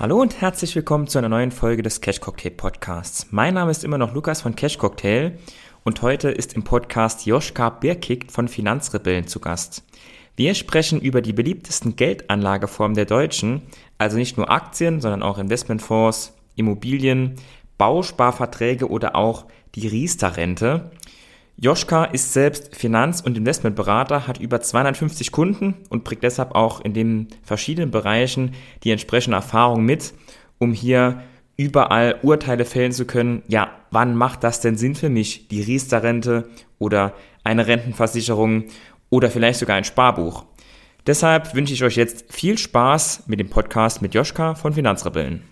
Hallo und herzlich willkommen zu einer neuen Folge des Cash Cocktail Podcasts. Mein Name ist immer noch Lukas von Cash Cocktail und heute ist im Podcast Joschka Birkick von Finanzrebellen zu Gast. Wir sprechen über die beliebtesten Geldanlageformen der Deutschen, also nicht nur Aktien, sondern auch Investmentfonds, Immobilien, Bausparverträge oder auch die Riester-Rente. Joschka ist selbst Finanz- und Investmentberater, hat über 250 Kunden und bringt deshalb auch in den verschiedenen Bereichen die entsprechende Erfahrung mit, um hier überall Urteile fällen zu können. Ja, wann macht das denn Sinn für mich, die Riester-Rente oder eine Rentenversicherung oder vielleicht sogar ein Sparbuch? Deshalb wünsche ich euch jetzt viel Spaß mit dem Podcast mit Joschka von Finanzrebellen.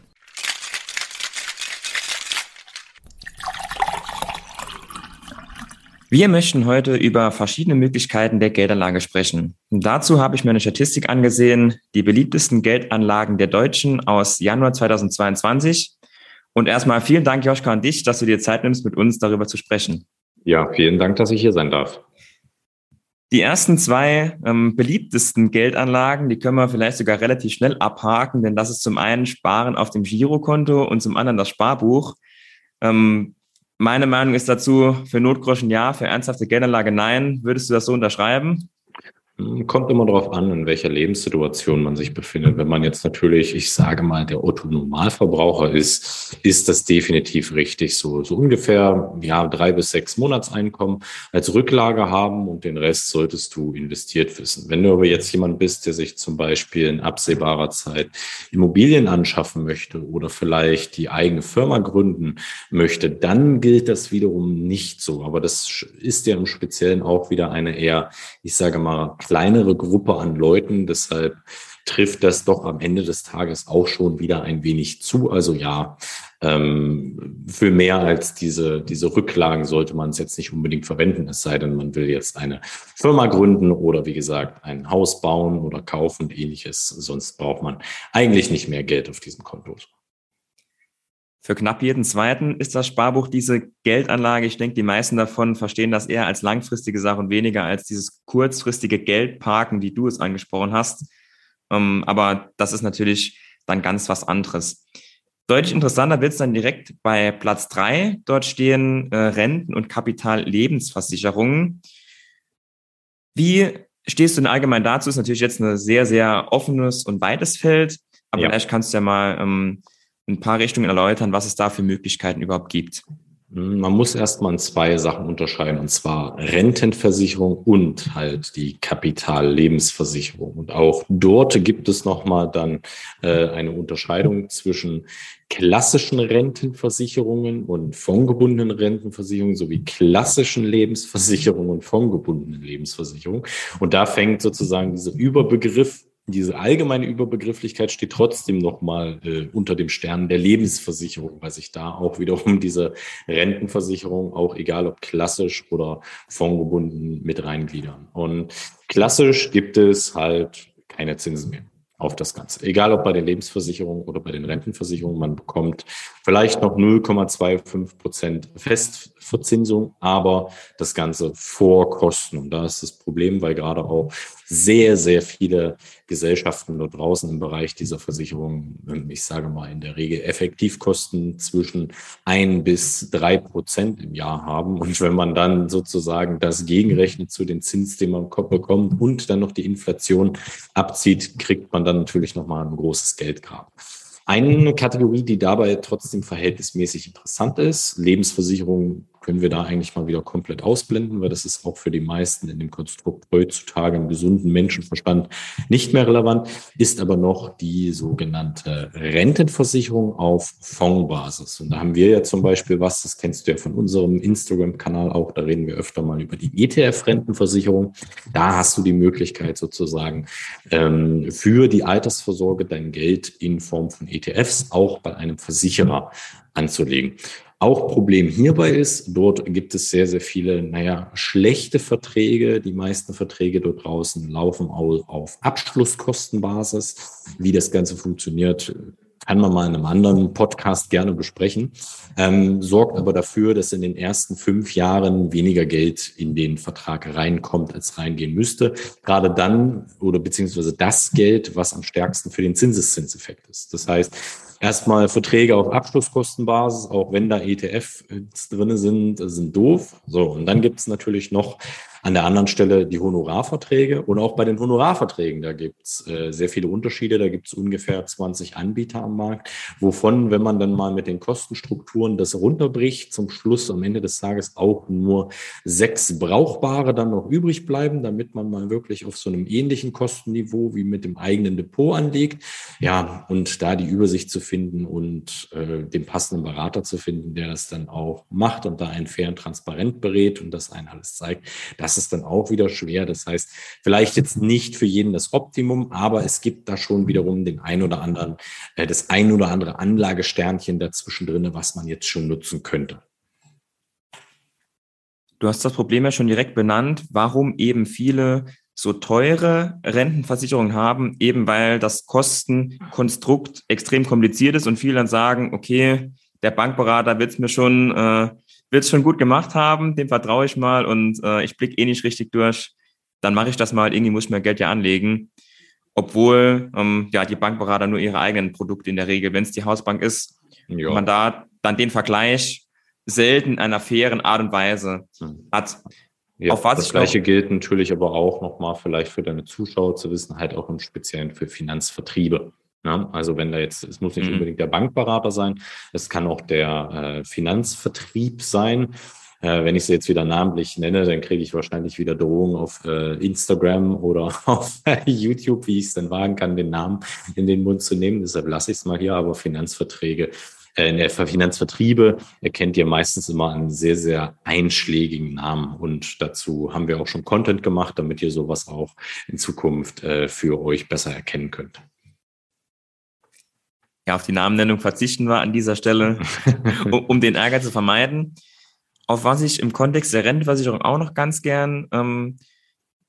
Wir möchten heute über verschiedene Möglichkeiten der Geldanlage sprechen. Und dazu habe ich mir eine Statistik angesehen, die beliebtesten Geldanlagen der Deutschen aus Januar 2022. Und erstmal vielen Dank, Joschka, an dich, dass du dir Zeit nimmst, mit uns darüber zu sprechen. Ja, vielen Dank, dass ich hier sein darf. Die ersten zwei ähm, beliebtesten Geldanlagen, die können wir vielleicht sogar relativ schnell abhaken, denn das ist zum einen Sparen auf dem Girokonto und zum anderen das Sparbuch. Ähm, meine Meinung ist dazu, für Notgroschen ja, für ernsthafte Geldanlage nein. Würdest du das so unterschreiben? Kommt immer darauf an, in welcher Lebenssituation man sich befindet. Wenn man jetzt natürlich, ich sage mal, der Otto-Normalverbraucher ist, ist das definitiv richtig. So, so ungefähr, ja, drei bis sechs Monatseinkommen als Rücklage haben und den Rest solltest du investiert wissen. Wenn du aber jetzt jemand bist, der sich zum Beispiel in absehbarer Zeit Immobilien anschaffen möchte oder vielleicht die eigene Firma gründen möchte, dann gilt das wiederum nicht so. Aber das ist ja im Speziellen auch wieder eine eher, ich sage mal, kleinere Gruppe an Leuten. Deshalb trifft das doch am Ende des Tages auch schon wieder ein wenig zu. Also ja, ähm, für mehr als diese, diese Rücklagen sollte man es jetzt nicht unbedingt verwenden, es sei denn, man will jetzt eine Firma gründen oder wie gesagt ein Haus bauen oder kaufen und ähnliches. Sonst braucht man eigentlich nicht mehr Geld auf diesem Konto. Für knapp jeden zweiten ist das Sparbuch diese Geldanlage. Ich denke, die meisten davon verstehen das eher als langfristige Sache und weniger als dieses kurzfristige Geldparken, wie du es angesprochen hast. Ähm, aber das ist natürlich dann ganz was anderes. Deutlich interessanter wird es dann direkt bei Platz drei. Dort stehen äh, Renten- und Kapitallebensversicherungen. Wie stehst du denn allgemein dazu? Ist natürlich jetzt ein sehr, sehr offenes und weites Feld. Aber ja. vielleicht kannst du ja mal ähm, ein paar Richtungen erläutern, was es da für Möglichkeiten überhaupt gibt. Man muss erstmal zwei Sachen unterscheiden, und zwar Rentenversicherung und halt die Kapitallebensversicherung. Und auch dort gibt es nochmal dann äh, eine Unterscheidung zwischen klassischen Rentenversicherungen und fondgebundenen Rentenversicherungen sowie klassischen Lebensversicherungen und fondgebundenen Lebensversicherungen. Und da fängt sozusagen dieser Überbegriff diese allgemeine Überbegrifflichkeit steht trotzdem nochmal äh, unter dem Stern der Lebensversicherung, weil sich da auch wiederum diese Rentenversicherung, auch egal ob klassisch oder fondgebunden, mit reingliedern. Und klassisch gibt es halt keine Zinsen mehr auf das Ganze. Egal ob bei den Lebensversicherungen oder bei den Rentenversicherungen, man bekommt vielleicht noch 0,25 Prozent Festverzinsung, aber das Ganze vor Kosten. Und da ist das Problem, weil gerade auch sehr, sehr viele Gesellschaften dort draußen im Bereich dieser Versicherung, ich sage mal in der Regel Effektivkosten zwischen ein bis drei Prozent im Jahr haben. Und wenn man dann sozusagen das gegenrechnet zu den Zins, den man bekommt und dann noch die Inflation abzieht, kriegt man dann natürlich nochmal ein großes Geldgrab. Eine Kategorie, die dabei trotzdem verhältnismäßig interessant ist, Lebensversicherung können wir da eigentlich mal wieder komplett ausblenden, weil das ist auch für die meisten in dem Konstrukt heutzutage im gesunden Menschenverstand nicht mehr relevant, ist aber noch die sogenannte Rentenversicherung auf Fondsbasis. Und da haben wir ja zum Beispiel was, das kennst du ja von unserem Instagram-Kanal auch, da reden wir öfter mal über die ETF-Rentenversicherung. Da hast du die Möglichkeit sozusagen ähm, für die Altersvorsorge dein Geld in Form von ETFs auch bei einem Versicherer anzulegen. Auch Problem hierbei ist, dort gibt es sehr, sehr viele, naja, schlechte Verträge. Die meisten Verträge dort draußen laufen auf Abschlusskostenbasis. Wie das Ganze funktioniert, kann man mal in einem anderen Podcast gerne besprechen, ähm, sorgt aber dafür, dass in den ersten fünf Jahren weniger Geld in den Vertrag reinkommt, als reingehen müsste. Gerade dann oder beziehungsweise das Geld, was am stärksten für den Zinseszinseffekt ist. Das heißt, erstmal Verträge auf Abschlusskostenbasis, auch wenn da ETF drin sind, sind doof. So, und dann gibt es natürlich noch an der anderen Stelle die Honorarverträge und auch bei den Honorarverträgen, da gibt es äh, sehr viele Unterschiede. Da gibt es ungefähr 20 Anbieter am Markt, wovon, wenn man dann mal mit den Kostenstrukturen das runterbricht, zum Schluss am Ende des Tages auch nur sechs brauchbare dann noch übrig bleiben, damit man mal wirklich auf so einem ähnlichen Kostenniveau wie mit dem eigenen Depot anlegt. Ja, und da die Übersicht zu finden und äh, den passenden Berater zu finden, der das dann auch macht und da einen fairen transparent berät und das einen alles zeigt, das ist dann auch wieder schwer. Das heißt, vielleicht jetzt nicht für jeden das Optimum, aber es gibt da schon wiederum den ein oder anderen, äh, das ein oder andere Anlagesternchen dazwischen drin, was man jetzt schon nutzen könnte. Du hast das Problem ja schon direkt benannt, warum eben viele so teure Rentenversicherungen haben, eben weil das Kostenkonstrukt extrem kompliziert ist und viele dann sagen, okay, der Bankberater wird es mir schon äh, wird es schon gut gemacht haben, dem vertraue ich mal und äh, ich blicke eh nicht richtig durch, dann mache ich das mal, irgendwie muss ich mir Geld ja anlegen. Obwohl ähm, ja die Bankberater nur ihre eigenen Produkte in der Regel, wenn es die Hausbank ist, ja. man da dann den Vergleich selten in einer fairen Art und Weise hm. hat. Ja, Auf was das Gleiche gilt natürlich aber auch nochmal vielleicht für deine Zuschauer zu wissen, halt auch im Speziellen für Finanzvertriebe. Ja, also wenn da jetzt, es muss nicht mhm. unbedingt der Bankberater sein, es kann auch der äh, Finanzvertrieb sein. Äh, wenn ich sie jetzt wieder namentlich nenne, dann kriege ich wahrscheinlich wieder Drohungen auf äh, Instagram oder auf YouTube, wie ich es denn wagen kann, den Namen in den Mund zu nehmen. Deshalb lasse ich es mal hier, aber Finanzverträge äh, Finanzvertriebe erkennt ihr meistens immer einen sehr, sehr einschlägigen Namen. Und dazu haben wir auch schon Content gemacht, damit ihr sowas auch in Zukunft äh, für euch besser erkennen könnt ja, auf die Namennennung verzichten wir an dieser Stelle, um, um, den Ärger zu vermeiden. Auf was ich im Kontext der Rentenversicherung auch noch ganz gern ähm,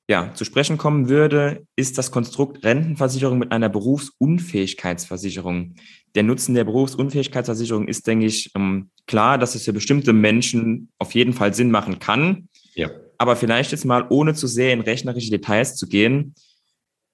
ja, zu sprechen kommen würde, ist das Konstrukt Rentenversicherung mit einer Berufsunfähigkeitsversicherung. Der Nutzen der Berufsunfähigkeitsversicherung ist, denke ich, ähm, klar, dass es für bestimmte Menschen auf jeden Fall Sinn machen kann. Ja. Aber vielleicht jetzt mal, ohne zu sehr in rechnerische Details zu gehen,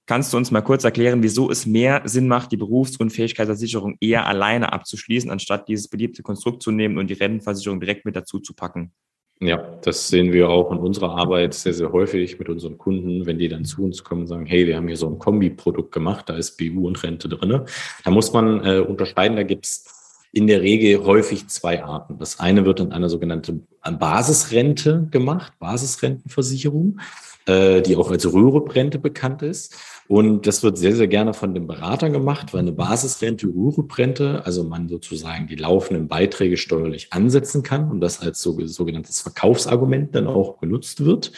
Kannst du uns mal kurz erklären, wieso es mehr Sinn macht, die Berufsunfähigkeitsversicherung eher alleine abzuschließen, anstatt dieses beliebte Konstrukt zu nehmen und die Rentenversicherung direkt mit dazu zu packen? Ja, das sehen wir auch in unserer Arbeit sehr, sehr häufig mit unseren Kunden, wenn die dann zu uns kommen und sagen, hey, wir haben hier so ein Kombiprodukt gemacht, da ist BU und Rente drin. Da muss man äh, unterscheiden, da gibt es in der Regel häufig zwei Arten. Das eine wird in einer sogenannten Basisrente gemacht, Basisrentenversicherung, äh, die auch als Rürup-Rente bekannt ist. Und das wird sehr, sehr gerne von den Beratern gemacht, weil eine Basisrente, Urup-Rente, also man sozusagen die laufenden Beiträge steuerlich ansetzen kann und das als sogenanntes Verkaufsargument dann auch genutzt wird.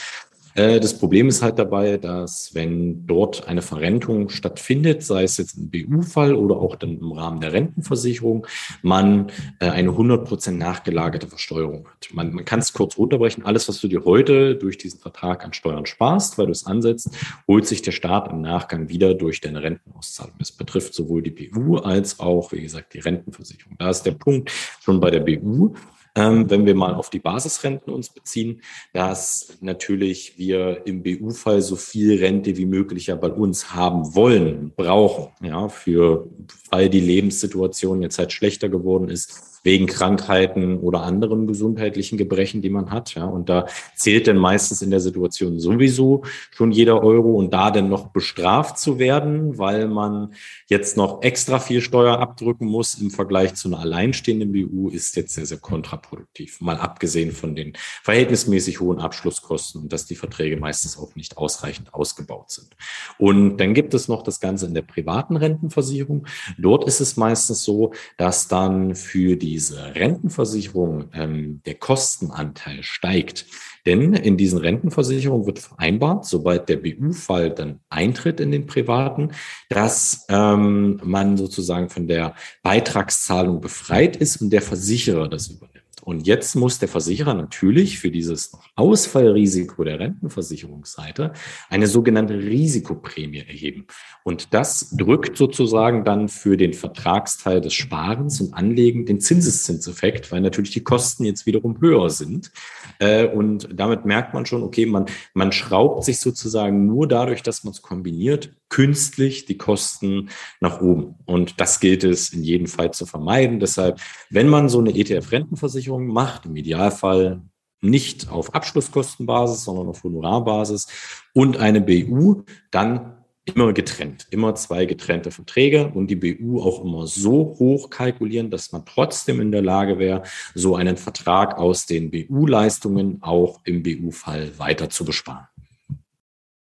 Äh, das Problem ist halt dabei, dass wenn dort eine Verrentung stattfindet, sei es jetzt im BU-Fall oder auch dann im Rahmen der Rentenversicherung, man äh, eine 100% nachgelagerte Versteuerung hat. Man, man kann es kurz runterbrechen. Alles, was du dir heute durch diesen Vertrag an Steuern sparst, weil du es ansetzt, holt sich der Staat im Nachgang wieder durch deine Rentenauszahlung. Das betrifft sowohl die BU als auch, wie gesagt, die Rentenversicherung. Da ist der Punkt schon bei der BU wenn wir mal auf die Basisrenten uns beziehen, dass natürlich wir im BU-Fall so viel Rente wie möglich ja bei uns haben wollen, brauchen, ja, für, weil die Lebenssituation jetzt halt schlechter geworden ist wegen Krankheiten oder anderen gesundheitlichen Gebrechen, die man hat. Ja, und da zählt dann meistens in der Situation sowieso schon jeder Euro und da dann noch bestraft zu werden, weil man jetzt noch extra viel Steuer abdrücken muss im Vergleich zu einer alleinstehenden BU, ist jetzt sehr, sehr kontraproduktiv. Mal abgesehen von den verhältnismäßig hohen Abschlusskosten und dass die Verträge meistens auch nicht ausreichend ausgebaut sind. Und dann gibt es noch das Ganze in der privaten Rentenversicherung. Dort ist es meistens so, dass dann für die diese Rentenversicherung ähm, der Kostenanteil steigt. Denn in diesen Rentenversicherungen wird vereinbart, sobald der BU-Fall dann eintritt in den privaten, dass ähm, man sozusagen von der Beitragszahlung befreit ist und der Versicherer das übernimmt. Und jetzt muss der Versicherer natürlich für dieses Ausfallrisiko der Rentenversicherungsseite eine sogenannte Risikoprämie erheben. Und das drückt sozusagen dann für den Vertragsteil des Sparens und Anlegen den Zinseszinseffekt, weil natürlich die Kosten jetzt wiederum höher sind. Äh, und damit merkt man schon, okay, man, man schraubt sich sozusagen nur dadurch, dass man es kombiniert, künstlich die Kosten nach oben. Und das gilt es in jedem Fall zu vermeiden. Deshalb, wenn man so eine ETF-Rentenversicherung macht, im Idealfall nicht auf Abschlusskostenbasis, sondern auf Honorarbasis und eine BU, dann immer getrennt, immer zwei getrennte Verträge und die BU auch immer so hoch kalkulieren, dass man trotzdem in der Lage wäre, so einen Vertrag aus den BU-Leistungen auch im BU-Fall weiter zu besparen.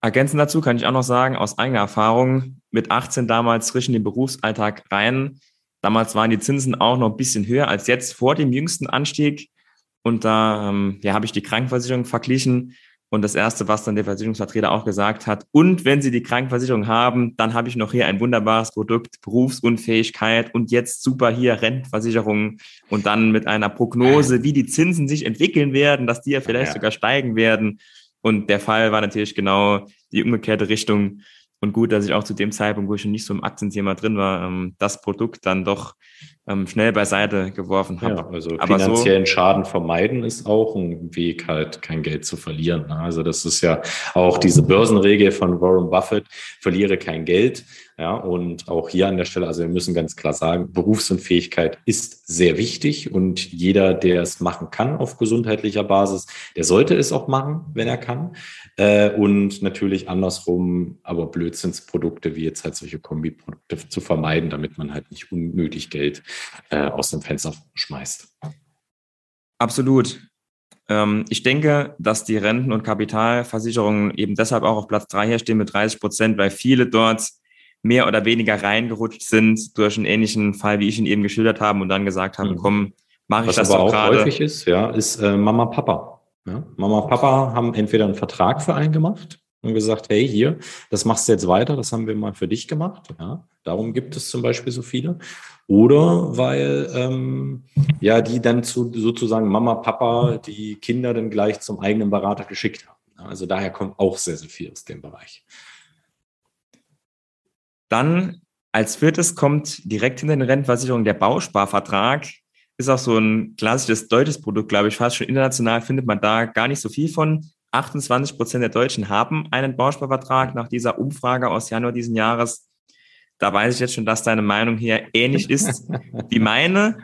Ergänzend dazu kann ich auch noch sagen, aus eigener Erfahrung, mit 18 damals frisch in den Berufsalltag rein. Damals waren die Zinsen auch noch ein bisschen höher als jetzt vor dem jüngsten Anstieg. Und da ähm, ja, habe ich die Krankenversicherung verglichen. Und das Erste, was dann der Versicherungsvertreter auch gesagt hat, und wenn Sie die Krankenversicherung haben, dann habe ich noch hier ein wunderbares Produkt, Berufsunfähigkeit und jetzt super hier Rentenversicherung und dann mit einer Prognose, wie die Zinsen sich entwickeln werden, dass die ja vielleicht ja. sogar steigen werden. Und der Fall war natürlich genau die umgekehrte Richtung. Und gut, dass ich auch zu dem Zeitpunkt, wo ich schon nicht so im Aktienthema drin war, ähm, das Produkt dann doch ähm, schnell beiseite geworfen habe. Ja, also Aber finanziellen so, Schaden vermeiden ist auch ein Weg, halt kein Geld zu verlieren. Ne? Also das ist ja auch diese Börsenregel von Warren Buffett, verliere kein Geld. Ja, und auch hier an der Stelle, also wir müssen ganz klar sagen, Berufsunfähigkeit ist sehr wichtig und jeder, der es machen kann auf gesundheitlicher Basis, der sollte es auch machen, wenn er kann. Äh, und natürlich andersrum, aber Blödsinnsprodukte wie jetzt halt solche Kombiprodukte zu vermeiden, damit man halt nicht unnötig Geld äh, aus dem Fenster schmeißt. Absolut. Ähm, ich denke, dass die Renten- und Kapitalversicherungen eben deshalb auch auf Platz drei hier stehen mit 30 Prozent, weil viele dort mehr oder weniger reingerutscht sind durch einen ähnlichen Fall, wie ich ihn eben geschildert habe und dann gesagt haben, mhm. komm, mache ich Was das aber auch grade. häufig ist, ja, ist äh, Mama, Papa. Ja? Mama, Papa haben entweder einen Vertrag für einen gemacht und gesagt, hey, hier, das machst du jetzt weiter, das haben wir mal für dich gemacht. Ja? Darum gibt es zum Beispiel so viele. Oder weil ähm, ja die dann zu sozusagen Mama, Papa die Kinder dann gleich zum eigenen Berater geschickt haben. Also daher kommt auch sehr, sehr viel aus dem Bereich. Dann als viertes kommt direkt hinter den Rentenversicherungen der Bausparvertrag. Ist auch so ein klassisches deutsches Produkt, glaube ich, fast schon international findet man da gar nicht so viel von. 28 Prozent der Deutschen haben einen Bausparvertrag nach dieser Umfrage aus Januar diesen Jahres. Da weiß ich jetzt schon, dass deine Meinung hier ähnlich ist wie meine.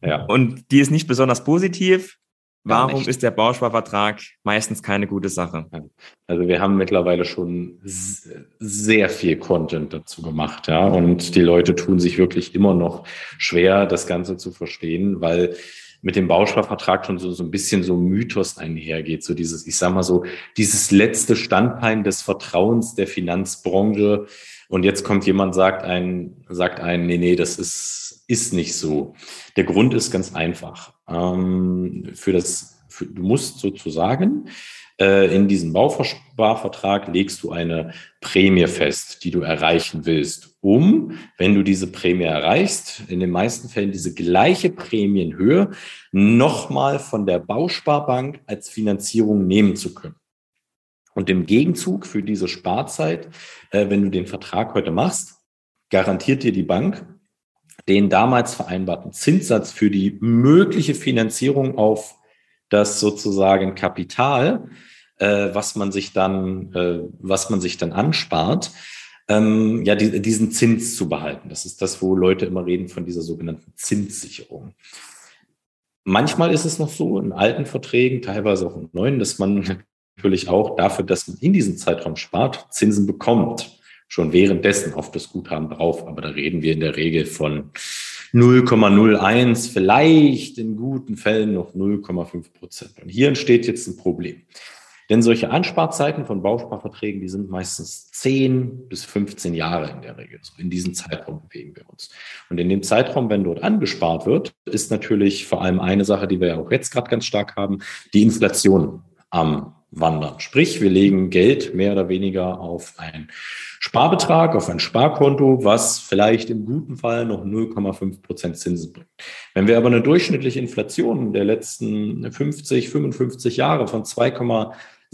Ja. Und die ist nicht besonders positiv. Warum ist der Bausparvertrag meistens keine gute Sache? Also wir haben mittlerweile schon sehr viel Content dazu gemacht, ja. Und die Leute tun sich wirklich immer noch schwer, das Ganze zu verstehen, weil mit dem Bausparvertrag schon so, so ein bisschen so Mythos einhergeht. So dieses, ich sag mal so, dieses letzte Standbein des Vertrauens der Finanzbranche. Und jetzt kommt jemand, sagt ein, sagt ein, nee, nee, das ist, ist nicht so. Der Grund ist ganz einfach ähm, für das, für, du musst sozusagen in diesen Bausparvertrag legst du eine Prämie fest, die du erreichen willst, um, wenn du diese Prämie erreichst, in den meisten Fällen diese gleiche Prämienhöhe nochmal von der Bausparbank als Finanzierung nehmen zu können. Und im Gegenzug für diese Sparzeit, äh, wenn du den Vertrag heute machst, garantiert dir die Bank den damals vereinbarten Zinssatz für die mögliche Finanzierung auf das sozusagen Kapital, äh, was man sich dann, äh, was man sich dann anspart, ähm, ja, die, diesen Zins zu behalten. Das ist das, wo Leute immer reden von dieser sogenannten Zinssicherung. Manchmal ist es noch so in alten Verträgen, teilweise auch in neuen, dass man natürlich auch dafür, dass man in diesem Zeitraum spart, Zinsen bekommt schon währenddessen auf das Guthaben drauf. Aber da reden wir in der Regel von 0,01, vielleicht in guten Fällen noch 0,5 Prozent. Und hier entsteht jetzt ein Problem. Denn solche Ansparzeiten von Bausparverträgen, die sind meistens 10 bis 15 Jahre in der Regel. So in diesem Zeitraum bewegen wir uns. Und in dem Zeitraum, wenn dort angespart wird, ist natürlich vor allem eine Sache, die wir ja auch jetzt gerade ganz stark haben, die Inflation am wandern. Sprich, wir legen Geld mehr oder weniger auf einen Sparbetrag, auf ein Sparkonto, was vielleicht im guten Fall noch 0,5 Prozent Zinsen bringt. Wenn wir aber eine durchschnittliche Inflation der letzten 50, 55 Jahre von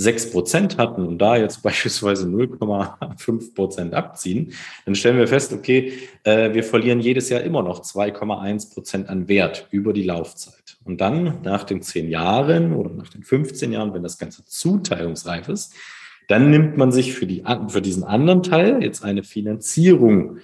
2,6 Prozent hatten und da jetzt beispielsweise 0,5 Prozent abziehen, dann stellen wir fest, okay, äh, wir verlieren jedes Jahr immer noch 2,1 Prozent an Wert über die Laufzeit. Und dann nach den zehn Jahren oder nach den 15 Jahren, wenn das Ganze zuteilungsreif ist, dann nimmt man sich für, die, für diesen anderen Teil jetzt eine Finanzierung.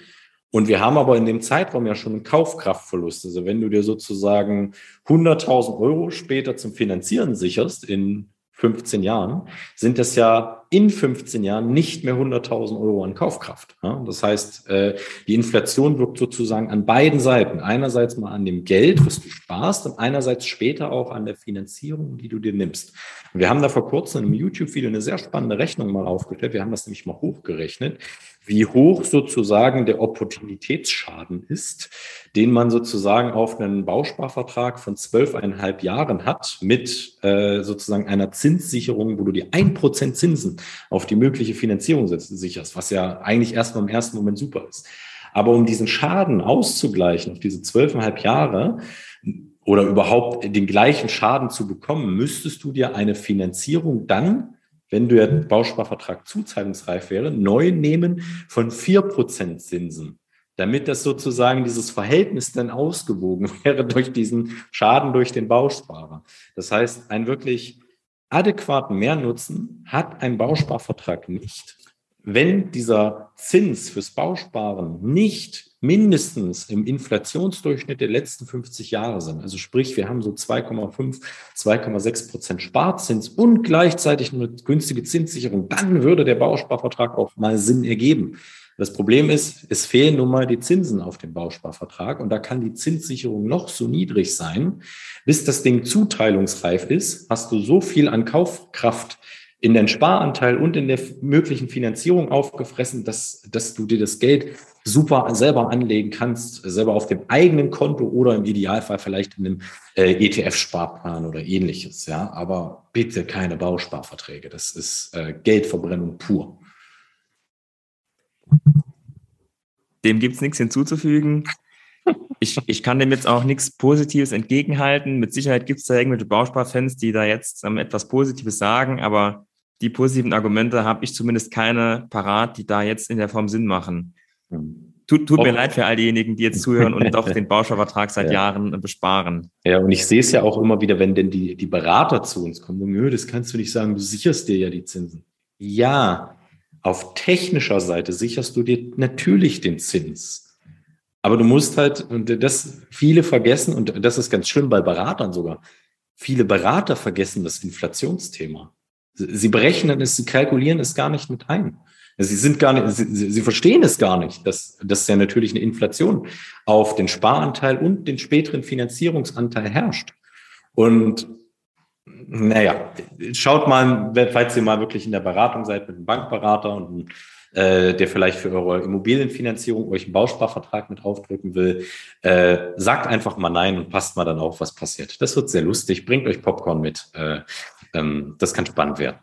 Und wir haben aber in dem Zeitraum ja schon einen Kaufkraftverlust. Also wenn du dir sozusagen 100.000 Euro später zum Finanzieren sicherst in 15 Jahren, sind das ja in 15 Jahren nicht mehr 100.000 Euro an Kaufkraft. Das heißt, äh, die Inflation wirkt sozusagen an beiden Seiten. Einerseits mal an dem Geld, was du sparst, und einerseits später auch an der Finanzierung, die du dir nimmst. Wir haben da vor kurzem einem YouTube-Video eine sehr spannende Rechnung mal aufgestellt. Wir haben das nämlich mal hochgerechnet, wie hoch sozusagen der Opportunitätsschaden ist, den man sozusagen auf einen Bausparvertrag von zwölfeinhalb Jahren hat mit äh, sozusagen einer Zinssicherung, wo du dir ein Prozent Zinsen auf die mögliche Finanzierung sicherst, was ja eigentlich erstmal im ersten Moment super ist. Aber um diesen Schaden auszugleichen auf diese zwölfeinhalb Jahre, oder überhaupt den gleichen Schaden zu bekommen, müsstest du dir eine Finanzierung dann, wenn der Bausparvertrag zuzahlungsreif wäre, neu nehmen von vier Prozent Zinsen, damit das sozusagen dieses Verhältnis dann ausgewogen wäre durch diesen Schaden durch den Bausparer. Das heißt, ein wirklich adäquaten Mehrnutzen hat ein Bausparvertrag nicht. Wenn dieser Zins fürs Bausparen nicht mindestens im Inflationsdurchschnitt der letzten 50 Jahre sind. Also sprich, wir haben so 2,5, 2,6 Prozent Sparzins und gleichzeitig eine günstige Zinssicherung. Dann würde der Bausparvertrag auch mal Sinn ergeben. Das Problem ist, es fehlen nun mal die Zinsen auf dem Bausparvertrag und da kann die Zinssicherung noch so niedrig sein. Bis das Ding zuteilungsreif ist, hast du so viel an Kaufkraft in den Sparanteil und in der möglichen Finanzierung aufgefressen, dass, dass du dir das Geld super selber anlegen kannst, selber auf dem eigenen Konto oder im Idealfall vielleicht in einem äh, ETF-Sparplan oder ähnliches. Ja, aber bitte keine Bausparverträge. Das ist äh, Geldverbrennung pur. Dem gibt es nichts hinzuzufügen. Ich, ich kann dem jetzt auch nichts Positives entgegenhalten. Mit Sicherheit gibt es da irgendwelche Bausparfans, die da jetzt ähm, etwas Positives sagen, aber die positiven Argumente habe ich zumindest keine parat, die da jetzt in der Form Sinn machen. Tut, tut mir leid für all diejenigen, die jetzt zuhören und doch den Bausparvertrag seit ja. Jahren besparen. Ja, und ich sehe es ja auch immer wieder, wenn denn die, die Berater zu uns kommen, nö, das kannst du nicht sagen, du sicherst dir ja die Zinsen. Ja, auf technischer Seite sicherst du dir natürlich den Zins. Aber du musst halt, und das viele vergessen, und das ist ganz schlimm bei Beratern sogar, viele Berater vergessen das Inflationsthema. Sie berechnen es, sie kalkulieren es gar nicht mit ein. Sie sind gar nicht, sie, sie verstehen es gar nicht, dass, dass ja natürlich eine Inflation auf den Sparanteil und den späteren Finanzierungsanteil herrscht. Und naja, schaut mal, falls ihr mal wirklich in der Beratung seid mit einem Bankberater und äh, der vielleicht für eure Immobilienfinanzierung euch einen Bausparvertrag mit aufdrücken will, äh, sagt einfach mal nein und passt mal dann auf, was passiert. Das wird sehr lustig. Bringt euch Popcorn mit. Äh, ähm, das kann spannend werden.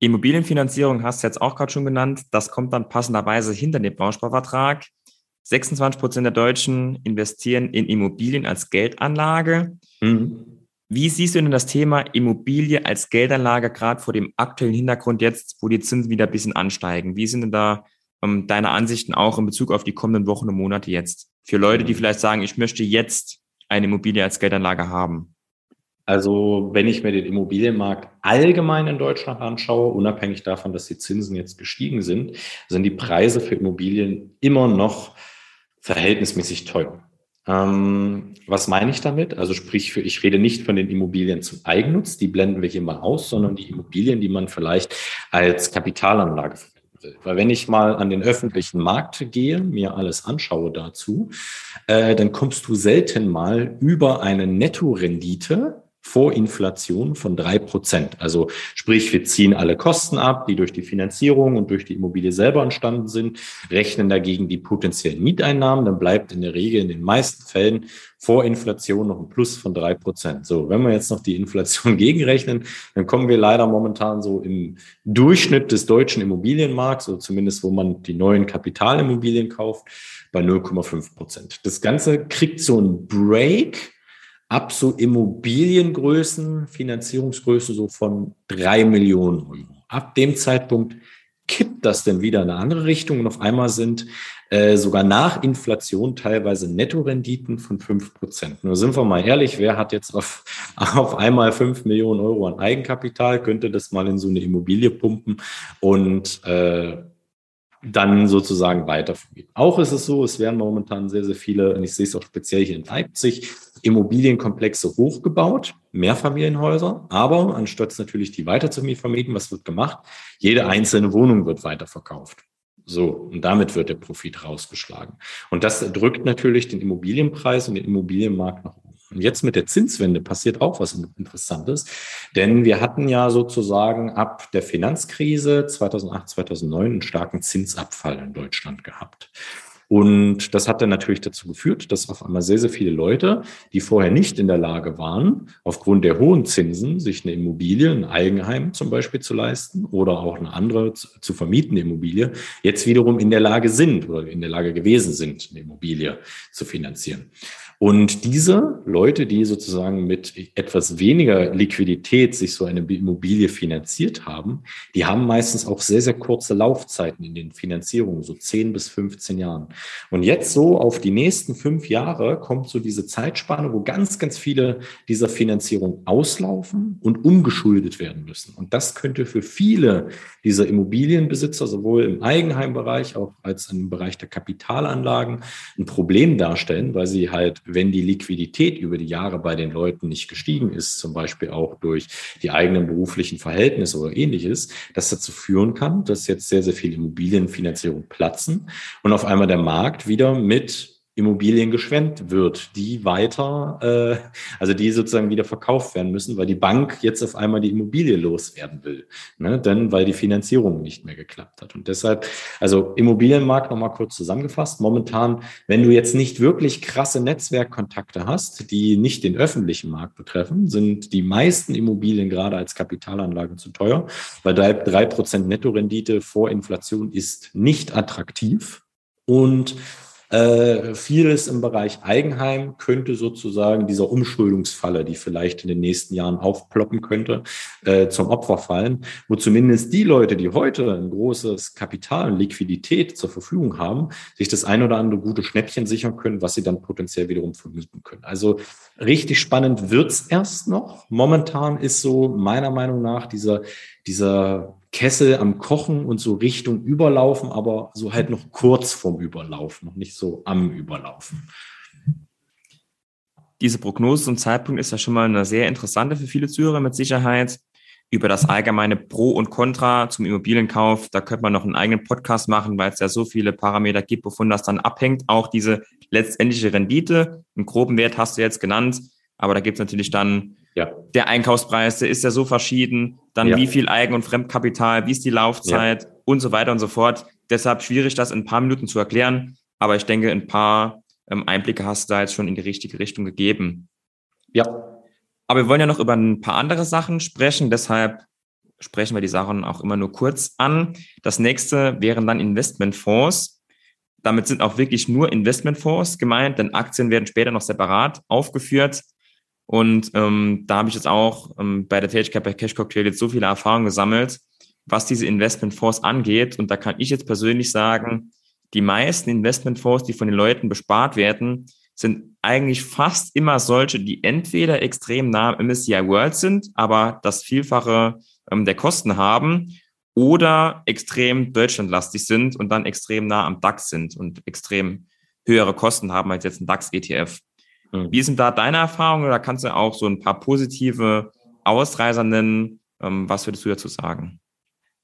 Immobilienfinanzierung hast du jetzt auch gerade schon genannt. Das kommt dann passenderweise hinter dem Bausparvertrag. 26 Prozent der Deutschen investieren in Immobilien als Geldanlage. Mhm. Wie siehst du denn das Thema Immobilie als Geldanlage gerade vor dem aktuellen Hintergrund jetzt, wo die Zinsen wieder ein bisschen ansteigen? Wie sind denn da ähm, deine Ansichten auch in Bezug auf die kommenden Wochen und Monate jetzt? Für Leute, die mhm. vielleicht sagen, ich möchte jetzt eine Immobilie als Geldanlage haben. Also wenn ich mir den Immobilienmarkt allgemein in Deutschland anschaue, unabhängig davon, dass die Zinsen jetzt gestiegen sind, sind die Preise für Immobilien immer noch verhältnismäßig teuer. Ähm, was meine ich damit? Also sprich, für, ich rede nicht von den Immobilien zum Eigennutz, die blenden wir hier mal aus, sondern die Immobilien, die man vielleicht als Kapitalanlage verwenden will. Weil wenn ich mal an den öffentlichen Markt gehe, mir alles anschaue dazu, äh, dann kommst du selten mal über eine Nettorendite vor Inflation von drei Prozent. Also sprich, wir ziehen alle Kosten ab, die durch die Finanzierung und durch die Immobilie selber entstanden sind, rechnen dagegen die potenziellen Mieteinnahmen, dann bleibt in der Regel in den meisten Fällen vor Inflation noch ein Plus von drei Prozent. So, wenn wir jetzt noch die Inflation gegenrechnen, dann kommen wir leider momentan so im Durchschnitt des deutschen Immobilienmarkts, oder zumindest wo man die neuen Kapitalimmobilien kauft, bei 0,5 Prozent. Das Ganze kriegt so einen Break ab so Immobiliengrößen, Finanzierungsgröße so von drei Millionen Euro. Ab dem Zeitpunkt kippt das denn wieder in eine andere Richtung und auf einmal sind äh, sogar nach Inflation teilweise Nettorenditen von fünf Prozent. Nur sind wir mal ehrlich, wer hat jetzt auf, auf einmal fünf Millionen Euro an Eigenkapital, könnte das mal in so eine Immobilie pumpen und äh, dann sozusagen weiterführen. Auch ist es so, es werden momentan sehr, sehr viele, und ich sehe es auch speziell hier in Leipzig, Immobilienkomplexe hochgebaut, Mehrfamilienhäuser, aber anstatt natürlich die weiter zu vermieten, was wird gemacht? Jede einzelne Wohnung wird weiterverkauft. So, und damit wird der Profit rausgeschlagen. Und das drückt natürlich den Immobilienpreis und den Immobilienmarkt nach oben. Und jetzt mit der Zinswende passiert auch was Interessantes, denn wir hatten ja sozusagen ab der Finanzkrise 2008, 2009 einen starken Zinsabfall in Deutschland gehabt. Und das hat dann natürlich dazu geführt, dass auf einmal sehr, sehr viele Leute, die vorher nicht in der Lage waren, aufgrund der hohen Zinsen sich eine Immobilie, ein Eigenheim zum Beispiel zu leisten oder auch eine andere zu, zu vermietende Immobilie, jetzt wiederum in der Lage sind oder in der Lage gewesen sind, eine Immobilie zu finanzieren. Und diese Leute, die sozusagen mit etwas weniger Liquidität sich so eine Immobilie finanziert haben, die haben meistens auch sehr, sehr kurze Laufzeiten in den Finanzierungen, so 10 bis 15 Jahren. Und jetzt so auf die nächsten fünf Jahre kommt so diese Zeitspanne, wo ganz, ganz viele dieser Finanzierung auslaufen und umgeschuldet werden müssen. Und das könnte für viele dieser Immobilienbesitzer sowohl im Eigenheimbereich auch als im Bereich der Kapitalanlagen ein Problem darstellen, weil sie halt wenn die Liquidität über die Jahre bei den Leuten nicht gestiegen ist, zum Beispiel auch durch die eigenen beruflichen Verhältnisse oder ähnliches, das dazu führen kann, dass jetzt sehr, sehr viele Immobilienfinanzierung platzen und auf einmal der Markt wieder mit Immobilien geschwemmt wird, die weiter, äh, also die sozusagen wieder verkauft werden müssen, weil die Bank jetzt auf einmal die Immobilie loswerden will, ne? denn weil die Finanzierung nicht mehr geklappt hat. Und deshalb, also Immobilienmarkt nochmal kurz zusammengefasst, momentan, wenn du jetzt nicht wirklich krasse Netzwerkkontakte hast, die nicht den öffentlichen Markt betreffen, sind die meisten Immobilien gerade als Kapitalanlage zu teuer, weil drei Prozent Nettorendite vor Inflation ist nicht attraktiv. Und äh, vieles im Bereich Eigenheim könnte sozusagen dieser Umschuldungsfalle, die vielleicht in den nächsten Jahren aufploppen könnte, äh, zum Opfer fallen, wo zumindest die Leute, die heute ein großes Kapital und Liquidität zur Verfügung haben, sich das ein oder andere gute Schnäppchen sichern können, was sie dann potenziell wiederum vermieten können. Also richtig spannend wird's erst noch. Momentan ist so meiner Meinung nach dieser, dieser Kessel am Kochen und so Richtung Überlaufen, aber so halt noch kurz vorm Überlaufen, noch nicht so am Überlaufen. Diese Prognose zum Zeitpunkt ist ja schon mal eine sehr interessante für viele Zuhörer mit Sicherheit. Über das allgemeine Pro und Contra zum Immobilienkauf, da könnte man noch einen eigenen Podcast machen, weil es ja so viele Parameter gibt, wovon das dann abhängt. Auch diese letztendliche Rendite, einen groben Wert hast du jetzt genannt, aber da gibt es natürlich dann ja. Der Einkaufspreis, der ist ja so verschieden. Dann ja. wie viel Eigen- und Fremdkapital, wie ist die Laufzeit ja. und so weiter und so fort. Deshalb schwierig, das in ein paar Minuten zu erklären. Aber ich denke, ein paar ähm, Einblicke hast du da jetzt schon in die richtige Richtung gegeben. Ja. Aber wir wollen ja noch über ein paar andere Sachen sprechen. Deshalb sprechen wir die Sachen auch immer nur kurz an. Das nächste wären dann Investmentfonds. Damit sind auch wirklich nur Investmentfonds gemeint, denn Aktien werden später noch separat aufgeführt. Und ähm, da habe ich jetzt auch ähm, bei der Tätigkeit bei Cash Cocktail jetzt so viele Erfahrungen gesammelt, was diese Investmentfonds angeht. Und da kann ich jetzt persönlich sagen, die meisten Investmentfonds, die von den Leuten bespart werden, sind eigentlich fast immer solche, die entweder extrem nah am MSCI World sind, aber das Vielfache ähm, der Kosten haben oder extrem deutschlandlastig sind und dann extrem nah am DAX sind und extrem höhere Kosten haben als jetzt ein DAX-ETF. Mhm. Wie sind da deine Erfahrungen oder kannst du auch so ein paar positive Ausreißer nennen? Ähm, was würdest du dazu sagen?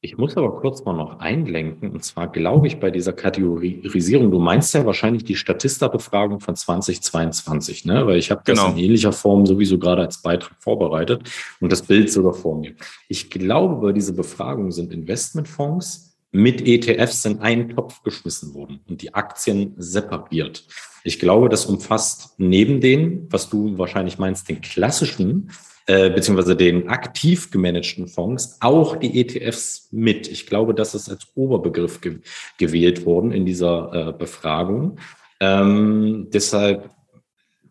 Ich muss aber kurz mal noch einlenken. Und zwar glaube ich bei dieser Kategorisierung, du meinst ja wahrscheinlich die Statista-Befragung von 2022, ne? Weil ich habe das genau. in ähnlicher Form sowieso gerade als Beitrag vorbereitet und das Bild sogar vor mir. Ich glaube, bei dieser Befragung sind Investmentfonds mit ETFs in einen Topf geschmissen worden und die Aktien separiert. Ich glaube, das umfasst neben den, was du wahrscheinlich meinst, den klassischen äh, beziehungsweise den aktiv gemanagten Fonds auch die ETFs mit. Ich glaube, das ist als Oberbegriff ge gewählt worden in dieser äh, Befragung. Ähm, deshalb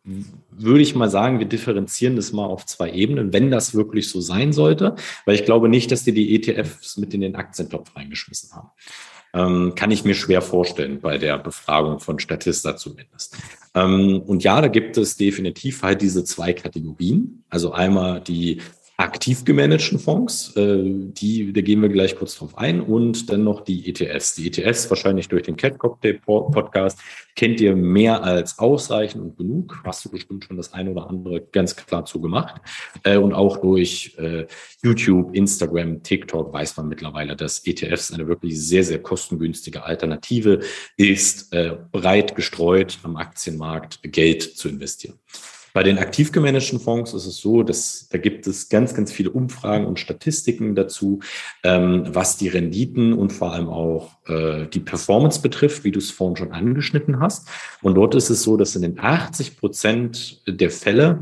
würde ich mal sagen, wir differenzieren das mal auf zwei Ebenen, wenn das wirklich so sein sollte, weil ich glaube nicht, dass die die ETFs mit in den Aktientopf reingeschmissen haben. Ähm, kann ich mir schwer vorstellen bei der Befragung von Statista zumindest. Ähm, und ja, da gibt es definitiv halt diese zwei Kategorien. Also einmal die aktiv gemanagten Fonds, äh, die, da gehen wir gleich kurz drauf ein, und dann noch die ETFs. Die ETFs wahrscheinlich durch den Cat Cocktail Podcast kennt ihr mehr als ausreichend und genug. Hast du bestimmt schon das eine oder andere ganz klar zugemacht. Äh, und auch durch äh, YouTube, Instagram, TikTok weiß man mittlerweile, dass ETFs eine wirklich sehr, sehr kostengünstige Alternative ist, breit gestreut am Aktienmarkt Geld zu investieren. Bei den aktiv gemanagten Fonds ist es so, dass da gibt es ganz, ganz viele Umfragen und Statistiken dazu, ähm, was die Renditen und vor allem auch äh, die Performance betrifft, wie du es vorhin schon angeschnitten hast. Und dort ist es so, dass in den 80 Prozent der Fälle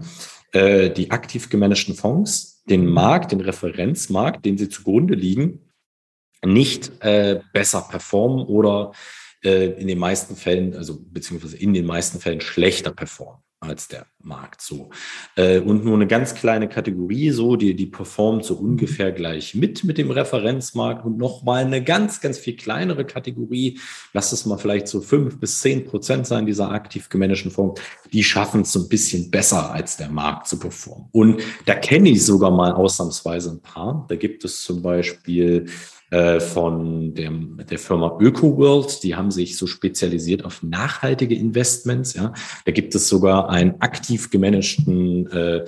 äh, die aktiv gemanagten Fonds den Markt, den Referenzmarkt, den sie zugrunde liegen, nicht äh, besser performen oder äh, in den meisten Fällen, also beziehungsweise in den meisten Fällen schlechter performen als der Markt so. Äh, und nur eine ganz kleine Kategorie so, die, die performt so ungefähr gleich mit mit dem Referenzmarkt und nochmal eine ganz, ganz viel kleinere Kategorie, lass es mal vielleicht so fünf bis zehn Prozent sein, dieser aktiv gemanagten Fonds, die schaffen es so ein bisschen besser als der Markt zu performen. Und da kenne ich sogar mal ausnahmsweise ein paar. Da gibt es zum Beispiel äh, von dem, der Firma ÖkoWorld. Die haben sich so spezialisiert auf nachhaltige Investments. Ja. Da gibt es sogar einen aktiv gemanagten äh,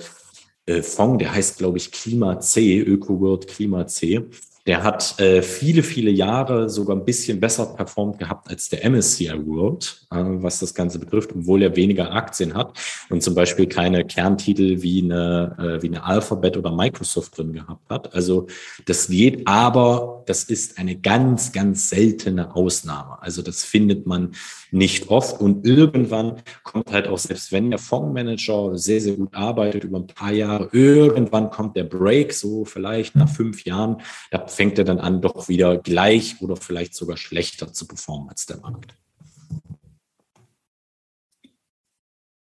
äh, Fonds, der heißt, glaube ich, Klima C, ÖkoWorld Klima C. Der hat äh, viele, viele Jahre sogar ein bisschen besser performt gehabt als der MSCI World, äh, was das Ganze betrifft, obwohl er weniger Aktien hat und zum Beispiel keine Kerntitel wie eine, äh, wie eine Alphabet oder Microsoft drin gehabt hat. Also das geht, aber das ist eine ganz, ganz seltene Ausnahme. Also das findet man nicht oft und irgendwann kommt halt auch, selbst wenn der Fondsmanager sehr, sehr gut arbeitet über ein paar Jahre, irgendwann kommt der Break, so vielleicht nach fünf Jahren, da fängt er dann an, doch wieder gleich oder vielleicht sogar schlechter zu performen als der Markt.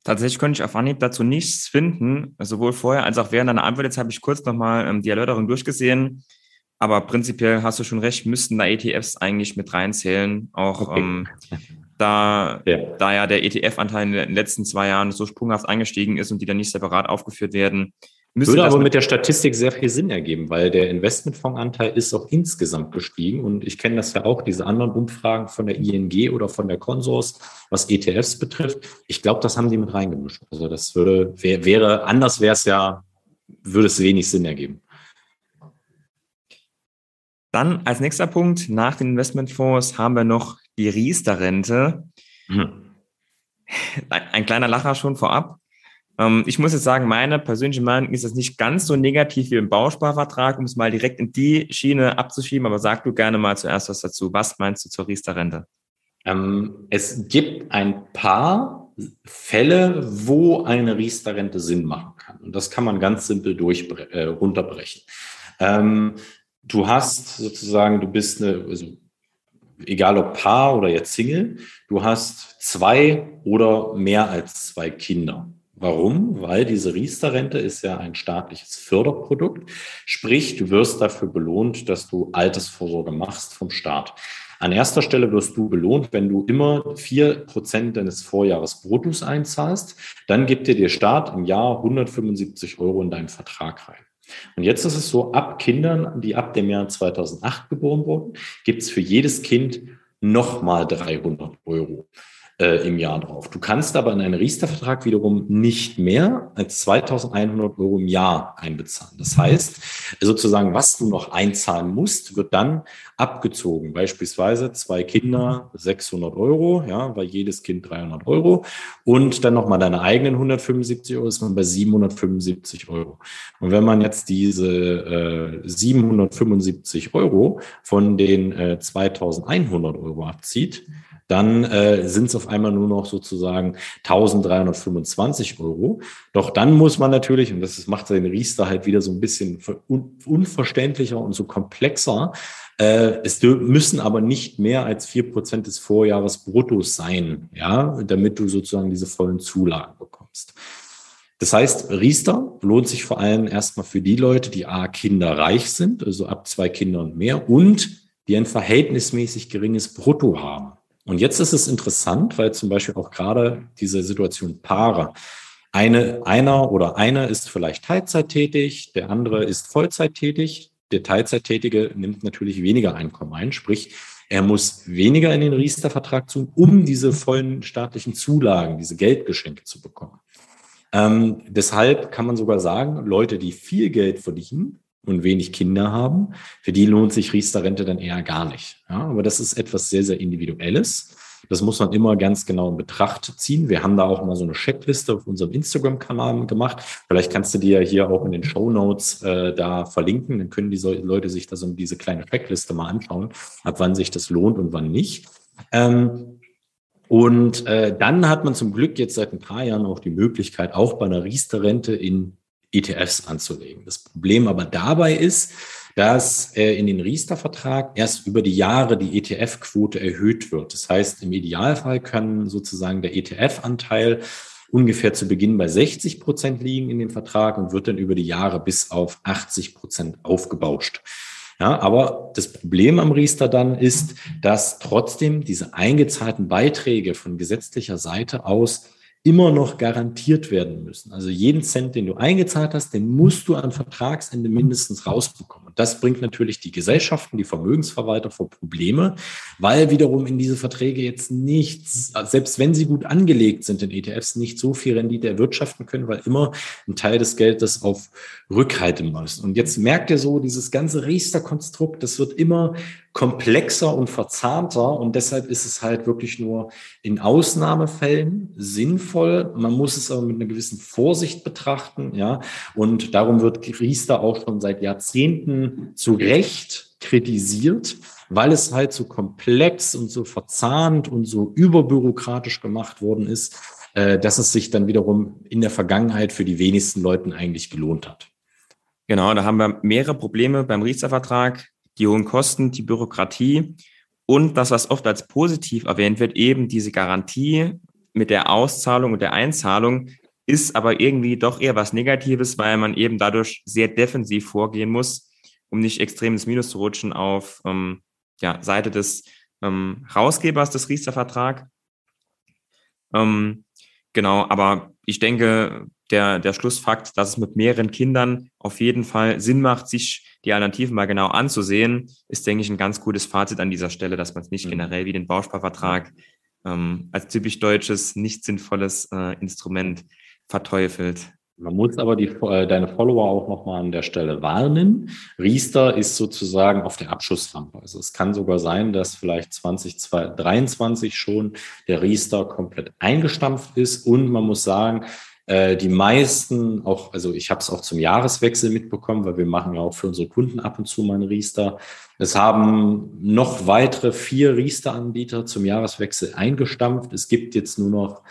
Tatsächlich konnte ich auf Anhieb dazu nichts finden, sowohl vorher als auch während deiner Antwort. Jetzt habe ich kurz nochmal ähm, die Erläuterung durchgesehen. Aber prinzipiell hast du schon recht, müssten da ETFs eigentlich mit reinzählen. Auch okay. ähm, da, ja. da ja der ETF-Anteil in den letzten zwei Jahren so sprunghaft angestiegen ist und die dann nicht separat aufgeführt werden, Würde aber mit der Statistik sehr viel Sinn ergeben, weil der Investmentfondsanteil ist auch insgesamt gestiegen. Und ich kenne das ja auch, diese anderen Umfragen von der ING oder von der Consors, was ETFs betrifft. Ich glaube, das haben die mit reingemischt. Also das würde, wär, wäre, anders wäre es ja, würde es wenig Sinn ergeben. Dann als nächster Punkt, nach den Investmentfonds haben wir noch die Riester-Rente. Hm. Ein, ein kleiner Lacher schon vorab. Ähm, ich muss jetzt sagen, meine persönliche Meinung ist das nicht ganz so negativ wie im Bausparvertrag, um es mal direkt in die Schiene abzuschieben. Aber sag du gerne mal zuerst was dazu. Was meinst du zur Riester-Rente? Ähm, es gibt ein paar Fälle, wo eine Riester-Rente Sinn machen kann. Und das kann man ganz simpel durch, äh, runterbrechen. Ähm, du hast sozusagen, du bist eine, also egal ob Paar oder jetzt Single, du hast zwei oder mehr als zwei Kinder. Warum? Weil diese Riester-Rente ist ja ein staatliches Förderprodukt. Sprich, du wirst dafür belohnt, dass du Altersvorsorge machst vom Staat. An erster Stelle wirst du belohnt, wenn du immer vier Prozent deines Vorjahres Bruttos einzahlst. Dann gibt dir der Staat im Jahr 175 Euro in deinen Vertrag rein. Und jetzt ist es so, ab Kindern, die ab dem Jahr 2008 geboren wurden, gibt es für jedes Kind nochmal 300 Euro. Äh, im Jahr drauf. Du kannst aber in einen Riester-Vertrag wiederum nicht mehr als 2100 Euro im Jahr einbezahlen. Das heißt, sozusagen, was du noch einzahlen musst, wird dann abgezogen. Beispielsweise zwei Kinder 600 Euro, ja, weil jedes Kind 300 Euro und dann nochmal deine eigenen 175 Euro, ist man bei 775 Euro. Und wenn man jetzt diese äh, 775 Euro von den äh, 2100 Euro abzieht, dann äh, sind es auf einmal nur noch sozusagen 1325 Euro. Doch dann muss man natürlich, und das macht den Riester halt wieder so ein bisschen un unverständlicher und so komplexer, äh, es müssen aber nicht mehr als vier Prozent des Vorjahres Bruttos sein, ja, damit du sozusagen diese vollen Zulagen bekommst. Das heißt, Riester lohnt sich vor allem erstmal für die Leute, die A, kinderreich sind, also ab zwei Kinder und mehr, und die ein verhältnismäßig geringes Brutto haben. Und jetzt ist es interessant, weil zum Beispiel auch gerade diese Situation Paare, eine, einer oder einer ist vielleicht Teilzeit tätig, der andere ist Vollzeit tätig. Der Teilzeittätige nimmt natürlich weniger Einkommen ein, sprich, er muss weniger in den Riester-Vertrag tun, um diese vollen staatlichen Zulagen, diese Geldgeschenke zu bekommen. Ähm, deshalb kann man sogar sagen, Leute, die viel Geld verdienen, und wenig Kinder haben, für die lohnt sich Riester-Rente dann eher gar nicht. Ja, aber das ist etwas sehr, sehr Individuelles. Das muss man immer ganz genau in Betracht ziehen. Wir haben da auch mal so eine Checkliste auf unserem Instagram-Kanal gemacht. Vielleicht kannst du dir hier auch in den Show Notes äh, da verlinken. Dann können die Leute sich da so diese kleine Checkliste mal anschauen, ab wann sich das lohnt und wann nicht. Ähm, und äh, dann hat man zum Glück jetzt seit ein paar Jahren auch die Möglichkeit, auch bei einer Riester-Rente in ETFs anzulegen. Das Problem aber dabei ist, dass äh, in den Riester-Vertrag erst über die Jahre die ETF-Quote erhöht wird. Das heißt, im Idealfall kann sozusagen der ETF-Anteil ungefähr zu Beginn bei 60 Prozent liegen in dem Vertrag und wird dann über die Jahre bis auf 80 Prozent aufgebauscht. Ja, aber das Problem am Riester dann ist, dass trotzdem diese eingezahlten Beiträge von gesetzlicher Seite aus immer noch garantiert werden müssen. Also jeden Cent, den du eingezahlt hast, den musst du an Vertragsende mindestens rausbekommen. Und das bringt natürlich die Gesellschaften, die Vermögensverwalter vor Probleme, weil wiederum in diese Verträge jetzt nichts, selbst wenn sie gut angelegt sind in ETFs, nicht so viel Rendite erwirtschaften können, weil immer ein Teil des Geldes auf Rückhalte muss. Und jetzt merkt ihr so, dieses ganze Riester-Konstrukt, das wird immer komplexer und verzahnter und deshalb ist es halt wirklich nur in Ausnahmefällen sinnvoll. Man muss es aber mit einer gewissen Vorsicht betrachten, ja. Und darum wird Riester auch schon seit Jahrzehnten zu Recht kritisiert, weil es halt so komplex und so verzahnt und so überbürokratisch gemacht worden ist, äh, dass es sich dann wiederum in der Vergangenheit für die wenigsten Leuten eigentlich gelohnt hat. Genau, da haben wir mehrere Probleme beim Riester-Vertrag die hohen Kosten, die Bürokratie und das, was oft als positiv erwähnt wird, eben diese Garantie mit der Auszahlung und der Einzahlung, ist aber irgendwie doch eher was Negatives, weil man eben dadurch sehr defensiv vorgehen muss, um nicht extrem ins Minus zu rutschen auf ähm, ja, Seite des ähm, Rausgebers des Riester-Vertrag. Ähm, genau, aber ich denke, der, der Schlussfakt, dass es mit mehreren Kindern auf jeden Fall Sinn macht, sich die Alternativen mal genau anzusehen, ist, denke ich, ein ganz gutes Fazit an dieser Stelle, dass man es nicht mhm. generell wie den Bausparvertrag ähm, als typisch deutsches, nicht sinnvolles äh, Instrument verteufelt. Man muss aber die, äh, deine Follower auch nochmal an der Stelle warnen. Riester ist sozusagen auf der Abschussrampe. Also es kann sogar sein, dass vielleicht 2023 schon der Riester komplett eingestampft ist. Und man muss sagen, äh, die meisten, auch, also ich habe es auch zum Jahreswechsel mitbekommen, weil wir machen ja auch für unsere Kunden ab und zu mal einen Riester. Es haben noch weitere vier Riester-Anbieter zum Jahreswechsel eingestampft. Es gibt jetzt nur noch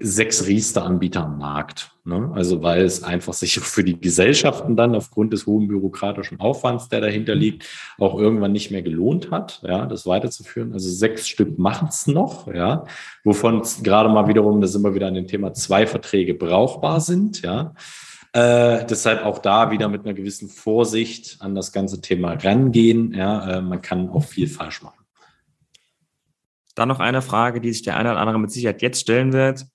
sechs Riester-Anbieter am Markt. Ne? Also weil es einfach sich für die Gesellschaften dann aufgrund des hohen bürokratischen Aufwands, der dahinter liegt, auch irgendwann nicht mehr gelohnt hat, ja, das weiterzuführen. Also sechs Stück machen es noch, ja, wovon gerade mal wiederum, da sind wir wieder an dem Thema, zwei Verträge brauchbar sind, ja. Äh, deshalb auch da wieder mit einer gewissen Vorsicht an das ganze Thema rangehen. Ja, äh, man kann auch viel falsch machen. Dann noch eine Frage, die sich der eine oder andere mit Sicherheit jetzt stellen wird.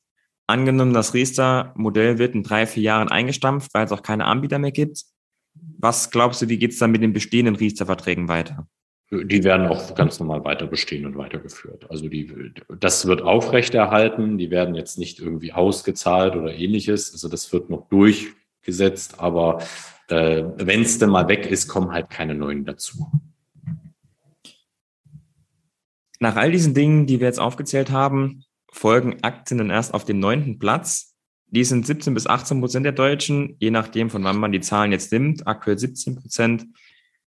Angenommen, das Riester-Modell wird in drei, vier Jahren eingestampft, weil es auch keine Anbieter mehr gibt. Was glaubst du, wie geht es dann mit den bestehenden Riester-Verträgen weiter? Die werden auch ganz normal weiter bestehen und weitergeführt. Also die, das wird aufrechterhalten. Die werden jetzt nicht irgendwie ausgezahlt oder ähnliches. Also das wird noch durchgesetzt. Aber äh, wenn es denn mal weg ist, kommen halt keine neuen dazu. Nach all diesen Dingen, die wir jetzt aufgezählt haben, folgen Aktien dann erst auf dem neunten Platz. Die sind 17 bis 18 Prozent der Deutschen, je nachdem, von wann man die Zahlen jetzt nimmt. Aktuell 17 Prozent.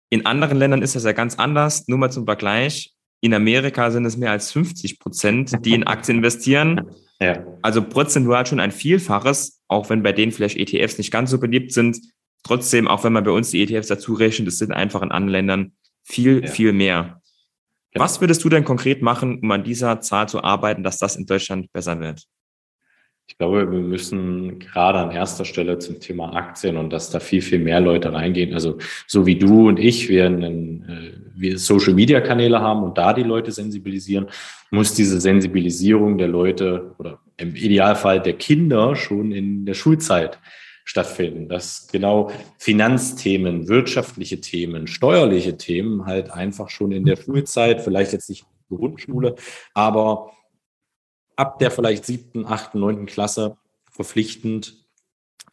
In anderen Ländern ist das ja ganz anders. Nur mal zum Vergleich. In Amerika sind es mehr als 50 Prozent, die in Aktien investieren. Ja. Also prozentual schon ein Vielfaches, auch wenn bei denen vielleicht ETFs nicht ganz so beliebt sind. Trotzdem, auch wenn man bei uns die ETFs dazu rechnet, es sind einfach in anderen Ländern viel, ja. viel mehr. Genau. Was würdest du denn konkret machen, um an dieser Zahl zu arbeiten, dass das in Deutschland besser wird? Ich glaube, wir müssen gerade an erster Stelle zum Thema Aktien und dass da viel, viel mehr Leute reingehen. Also so wie du und ich, wir, einen, äh, wir Social Media Kanäle haben und da die Leute sensibilisieren, muss diese Sensibilisierung der Leute oder im Idealfall der Kinder schon in der Schulzeit stattfinden, dass genau Finanzthemen, wirtschaftliche Themen, steuerliche Themen halt einfach schon in der Schulzeit, vielleicht jetzt nicht Grundschule, aber ab der vielleicht siebten, achten, neunten Klasse verpflichtend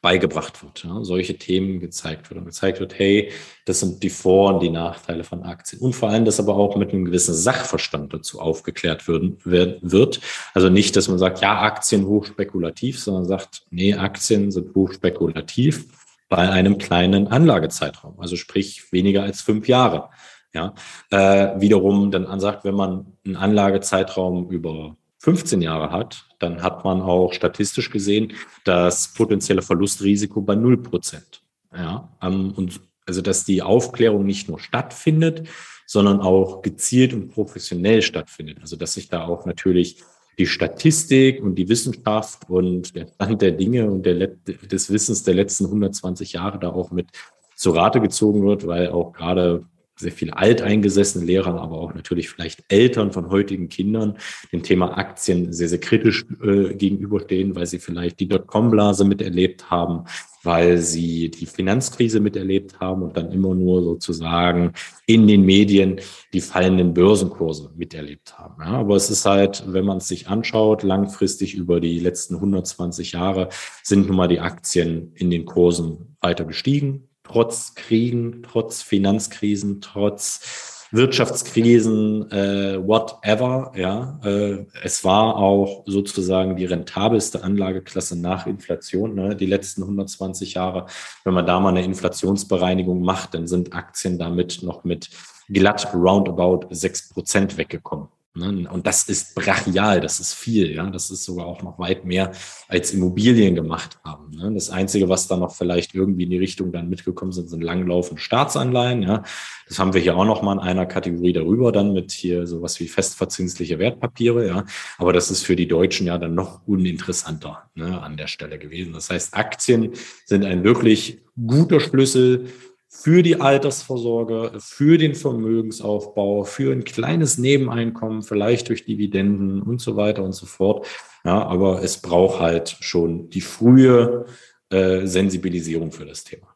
beigebracht wird. Ja, solche Themen gezeigt wird und gezeigt wird, hey, das sind die Vor- und die Nachteile von Aktien. Und vor allem, dass aber auch mit einem gewissen Sachverstand dazu aufgeklärt würden, wird. Also nicht, dass man sagt, ja, Aktien hochspekulativ, sondern sagt, nee, Aktien sind hochspekulativ bei einem kleinen Anlagezeitraum. Also sprich weniger als fünf Jahre. Ja, äh, wiederum dann ansagt, wenn man einen Anlagezeitraum über 15 Jahre hat, dann hat man auch statistisch gesehen das potenzielle Verlustrisiko bei 0 Prozent. Ja, ähm, und also, dass die Aufklärung nicht nur stattfindet, sondern auch gezielt und professionell stattfindet. Also, dass sich da auch natürlich die Statistik und die Wissenschaft und der Stand der Dinge und der, des Wissens der letzten 120 Jahre da auch mit zu Rate gezogen wird, weil auch gerade sehr viele alteingesessene Lehrer, aber auch natürlich vielleicht Eltern von heutigen Kindern dem Thema Aktien sehr, sehr kritisch äh, gegenüberstehen, weil sie vielleicht die Dotcom-Blase miterlebt haben, weil sie die Finanzkrise miterlebt haben und dann immer nur sozusagen in den Medien die fallenden Börsenkurse miterlebt haben. Ja, aber es ist halt, wenn man es sich anschaut, langfristig über die letzten 120 Jahre sind nun mal die Aktien in den Kursen weiter gestiegen trotz Kriegen, trotz Finanzkrisen, trotz Wirtschaftskrisen, äh, whatever, ja. Äh, es war auch sozusagen die rentabelste Anlageklasse nach Inflation, ne, die letzten 120 Jahre. Wenn man da mal eine Inflationsbereinigung macht, dann sind Aktien damit noch mit glatt roundabout sechs Prozent weggekommen. Ne? Und das ist brachial, das ist viel, ja. Das ist sogar auch noch weit mehr als Immobilien gemacht haben. Ne? Das Einzige, was da noch vielleicht irgendwie in die Richtung dann mitgekommen sind, sind langlaufende Staatsanleihen, ja. Das haben wir hier auch noch mal in einer Kategorie darüber, dann mit hier sowas wie festverzinsliche Wertpapiere, ja. Aber das ist für die Deutschen ja dann noch uninteressanter ne, an der Stelle gewesen. Das heißt, Aktien sind ein wirklich guter Schlüssel für die Altersvorsorge, für den Vermögensaufbau, für ein kleines Nebeneinkommen, vielleicht durch Dividenden und so weiter und so fort. Ja, aber es braucht halt schon die frühe äh, Sensibilisierung für das Thema.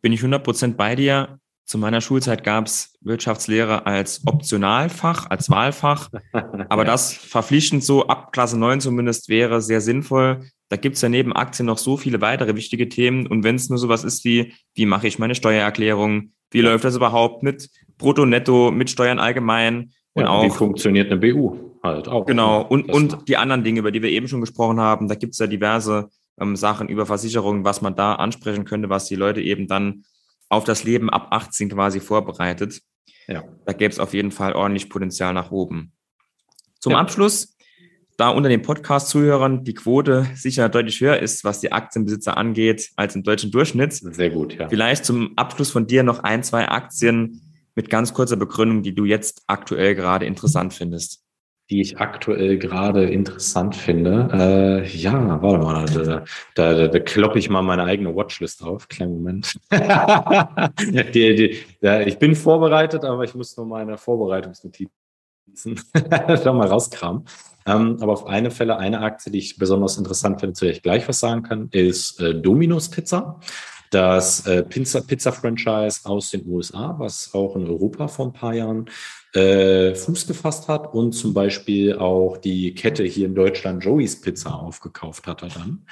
Bin ich 100% bei dir. Zu meiner Schulzeit gab es Wirtschaftslehre als Optionalfach, als Wahlfach. Aber das verpflichtend so ab Klasse 9 zumindest wäre sehr sinnvoll, da gibt es ja neben Aktien noch so viele weitere wichtige Themen. Und wenn es nur sowas ist wie, wie mache ich meine Steuererklärung, wie läuft das überhaupt mit Brutto, Netto, mit Steuern allgemein und ja, auch. Wie funktioniert eine BU halt auch. Genau. Und, und die anderen Dinge, über die wir eben schon gesprochen haben, da gibt es ja diverse ähm, Sachen über Versicherungen, was man da ansprechen könnte, was die Leute eben dann auf das Leben ab 18 quasi vorbereitet. Ja. Da gäbe es auf jeden Fall ordentlich Potenzial nach oben. Zum ja. Abschluss da unter den Podcast-Zuhörern die Quote sicher deutlich höher ist, was die Aktienbesitzer angeht, als im deutschen Durchschnitt. Sehr gut, ja. Vielleicht zum Abschluss von dir noch ein, zwei Aktien mit ganz kurzer Begründung, die du jetzt aktuell gerade interessant findest. Die ich aktuell gerade interessant finde. Äh, ja, warte mal, da, da, da, da kloppe ich mal meine eigene Watchlist auf. Kleinen Moment. die, die, da, ich bin vorbereitet, aber ich muss nur meine Vorbereitungsnotizen schon mal rauskramen. Ähm, aber auf eine Fälle, eine Aktie, die ich besonders interessant finde, zu der ich gleich was sagen kann, ist äh, Domino's Pizza. Das äh, Pizza-Franchise aus den USA, was auch in Europa vor ein paar Jahren äh, Fuß gefasst hat und zum Beispiel auch die Kette hier in Deutschland Joey's Pizza aufgekauft hat dann,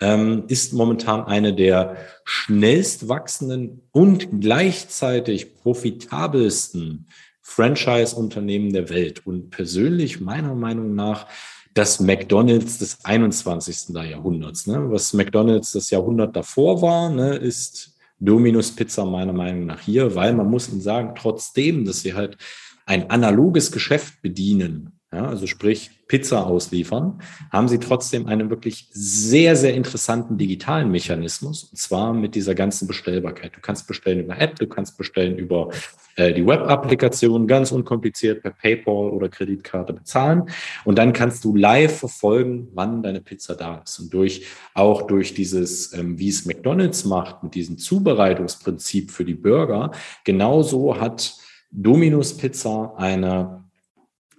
ähm, ist momentan eine der schnellst wachsenden und gleichzeitig profitabelsten Franchise-Unternehmen der Welt. Und persönlich meiner Meinung nach das McDonald's des 21. Jahrhunderts. Ne? Was McDonald's das Jahrhundert davor war, ne, ist Dominus Pizza meiner Meinung nach hier, weil man muss ihnen sagen, trotzdem, dass sie halt ein analoges Geschäft bedienen, ja, also sprich Pizza ausliefern, haben sie trotzdem einen wirklich sehr, sehr interessanten digitalen Mechanismus, und zwar mit dieser ganzen Bestellbarkeit. Du kannst bestellen über App, du kannst bestellen über äh, die Web-Applikation, ganz unkompliziert per PayPal oder Kreditkarte bezahlen. Und dann kannst du live verfolgen, wann deine Pizza da ist. Und durch auch durch dieses, ähm, wie es McDonald's macht, mit diesem Zubereitungsprinzip für die Burger, genauso hat Dominus Pizza eine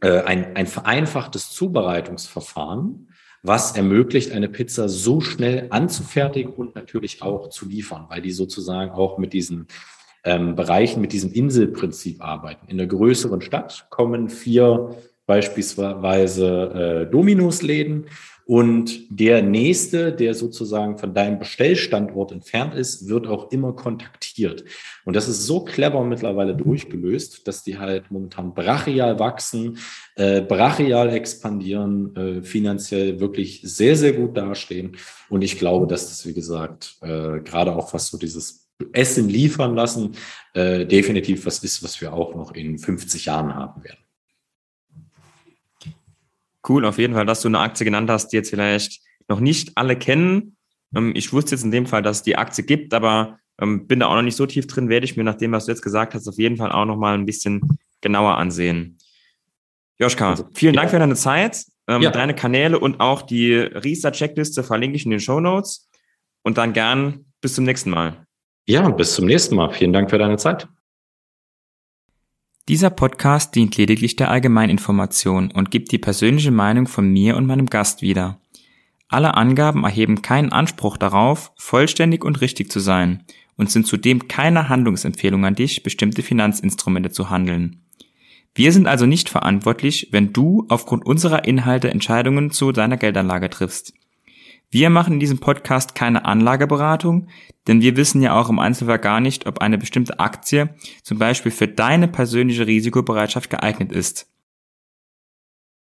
äh, ein, ein vereinfachtes Zubereitungsverfahren, was ermöglicht, eine Pizza so schnell anzufertigen und natürlich auch zu liefern, weil die sozusagen auch mit diesen ähm, Bereichen, mit diesem Inselprinzip arbeiten. In der größeren Stadt kommen vier beispielsweise äh, Dominus-Läden und der nächste, der sozusagen von deinem Bestellstandort entfernt ist, wird auch immer kontaktiert. Und das ist so clever mittlerweile durchgelöst, dass die halt momentan brachial wachsen, äh, brachial expandieren, äh, finanziell wirklich sehr, sehr gut dastehen. Und ich glaube, dass das, wie gesagt, äh, gerade auch was so dieses Essen liefern lassen, äh, definitiv was ist, was wir auch noch in 50 Jahren haben werden. Cool, auf jeden Fall, dass du eine Aktie genannt hast, die jetzt vielleicht noch nicht alle kennen. Ähm, ich wusste jetzt in dem Fall, dass es die Aktie gibt, aber ähm, bin da auch noch nicht so tief drin, werde ich mir nach dem, was du jetzt gesagt hast, auf jeden Fall auch noch mal ein bisschen genauer ansehen. Joschka, also, vielen ja. Dank für deine Zeit, ähm, ja. deine Kanäle und auch die Riester-Checkliste verlinke ich in den Show Notes. Und dann gern bis zum nächsten Mal. Ja, bis zum nächsten Mal. Vielen Dank für deine Zeit. Dieser Podcast dient lediglich der Allgemeininformation und gibt die persönliche Meinung von mir und meinem Gast wieder. Alle Angaben erheben keinen Anspruch darauf, vollständig und richtig zu sein und sind zudem keine Handlungsempfehlung an dich, bestimmte Finanzinstrumente zu handeln. Wir sind also nicht verantwortlich, wenn du aufgrund unserer Inhalte Entscheidungen zu deiner Geldanlage triffst. Wir machen in diesem Podcast keine Anlageberatung, denn wir wissen ja auch im Einzelfall gar nicht, ob eine bestimmte Aktie zum Beispiel für deine persönliche Risikobereitschaft geeignet ist.